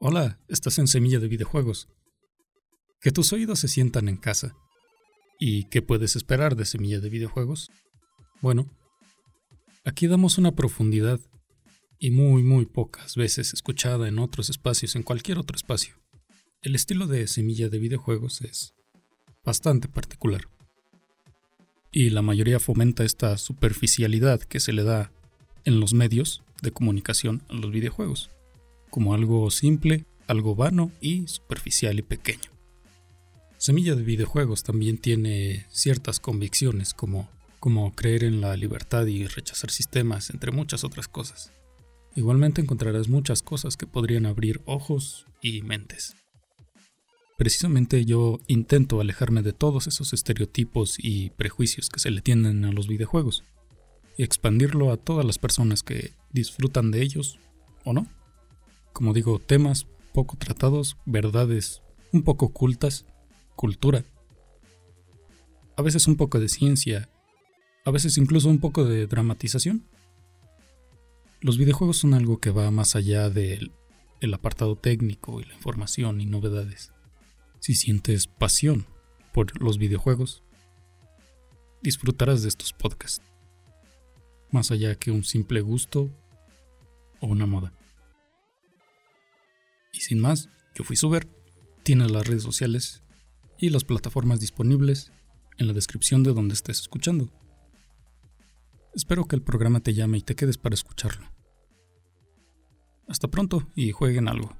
Hola, estás en Semilla de Videojuegos. Que tus oídos se sientan en casa. ¿Y qué puedes esperar de Semilla de Videojuegos? Bueno, aquí damos una profundidad y muy muy pocas veces escuchada en otros espacios, en cualquier otro espacio. El estilo de Semilla de Videojuegos es bastante particular. Y la mayoría fomenta esta superficialidad que se le da en los medios de comunicación a los videojuegos como algo simple, algo vano y superficial y pequeño. Semilla de videojuegos también tiene ciertas convicciones como, como creer en la libertad y rechazar sistemas, entre muchas otras cosas. Igualmente encontrarás muchas cosas que podrían abrir ojos y mentes. Precisamente yo intento alejarme de todos esos estereotipos y prejuicios que se le tienden a los videojuegos y expandirlo a todas las personas que disfrutan de ellos o no como digo, temas poco tratados, verdades un poco ocultas, cultura. A veces un poco de ciencia, a veces incluso un poco de dramatización. Los videojuegos son algo que va más allá del el apartado técnico y la información y novedades. Si sientes pasión por los videojuegos, disfrutarás de estos podcasts, más allá que un simple gusto o una moda. Sin más, yo fui Suber. Tienes las redes sociales y las plataformas disponibles en la descripción de donde estés escuchando. Espero que el programa te llame y te quedes para escucharlo. Hasta pronto y jueguen algo.